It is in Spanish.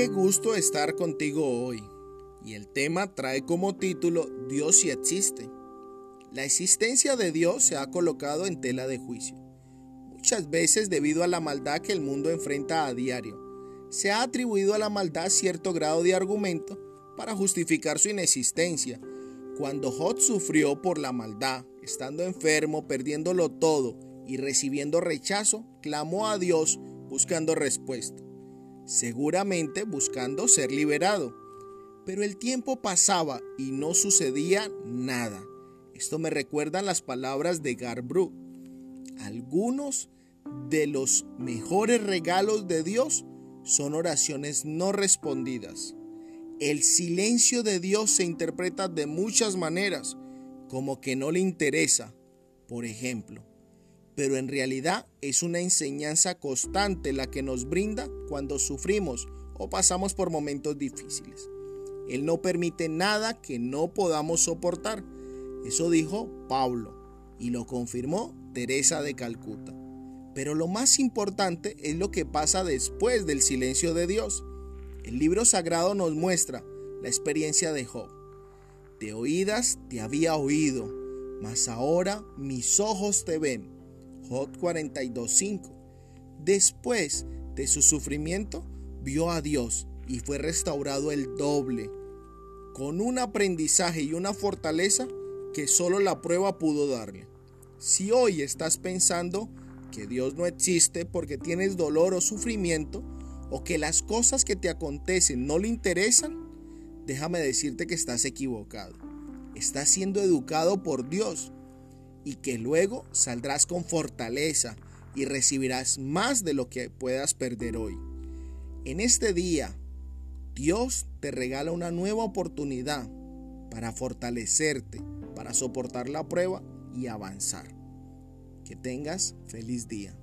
Qué gusto estar contigo hoy. Y el tema trae como título Dios sí existe. La existencia de Dios se ha colocado en tela de juicio. Muchas veces debido a la maldad que el mundo enfrenta a diario, se ha atribuido a la maldad cierto grado de argumento para justificar su inexistencia. Cuando Job sufrió por la maldad, estando enfermo, perdiéndolo todo y recibiendo rechazo, clamó a Dios buscando respuesta seguramente buscando ser liberado. Pero el tiempo pasaba y no sucedía nada. Esto me recuerdan las palabras de Garbru. Algunos de los mejores regalos de Dios son oraciones no respondidas. El silencio de Dios se interpreta de muchas maneras, como que no le interesa, por ejemplo pero en realidad es una enseñanza constante la que nos brinda cuando sufrimos o pasamos por momentos difíciles. Él no permite nada que no podamos soportar. Eso dijo Pablo y lo confirmó Teresa de Calcuta. Pero lo más importante es lo que pasa después del silencio de Dios. El libro sagrado nos muestra la experiencia de Job. De oídas te había oído, mas ahora mis ojos te ven. Job 42.5. Después de su sufrimiento, vio a Dios y fue restaurado el doble, con un aprendizaje y una fortaleza que solo la prueba pudo darle. Si hoy estás pensando que Dios no existe porque tienes dolor o sufrimiento, o que las cosas que te acontecen no le interesan, déjame decirte que estás equivocado. Estás siendo educado por Dios y que luego saldrás con fortaleza y recibirás más de lo que puedas perder hoy. En este día, Dios te regala una nueva oportunidad para fortalecerte, para soportar la prueba y avanzar. Que tengas feliz día.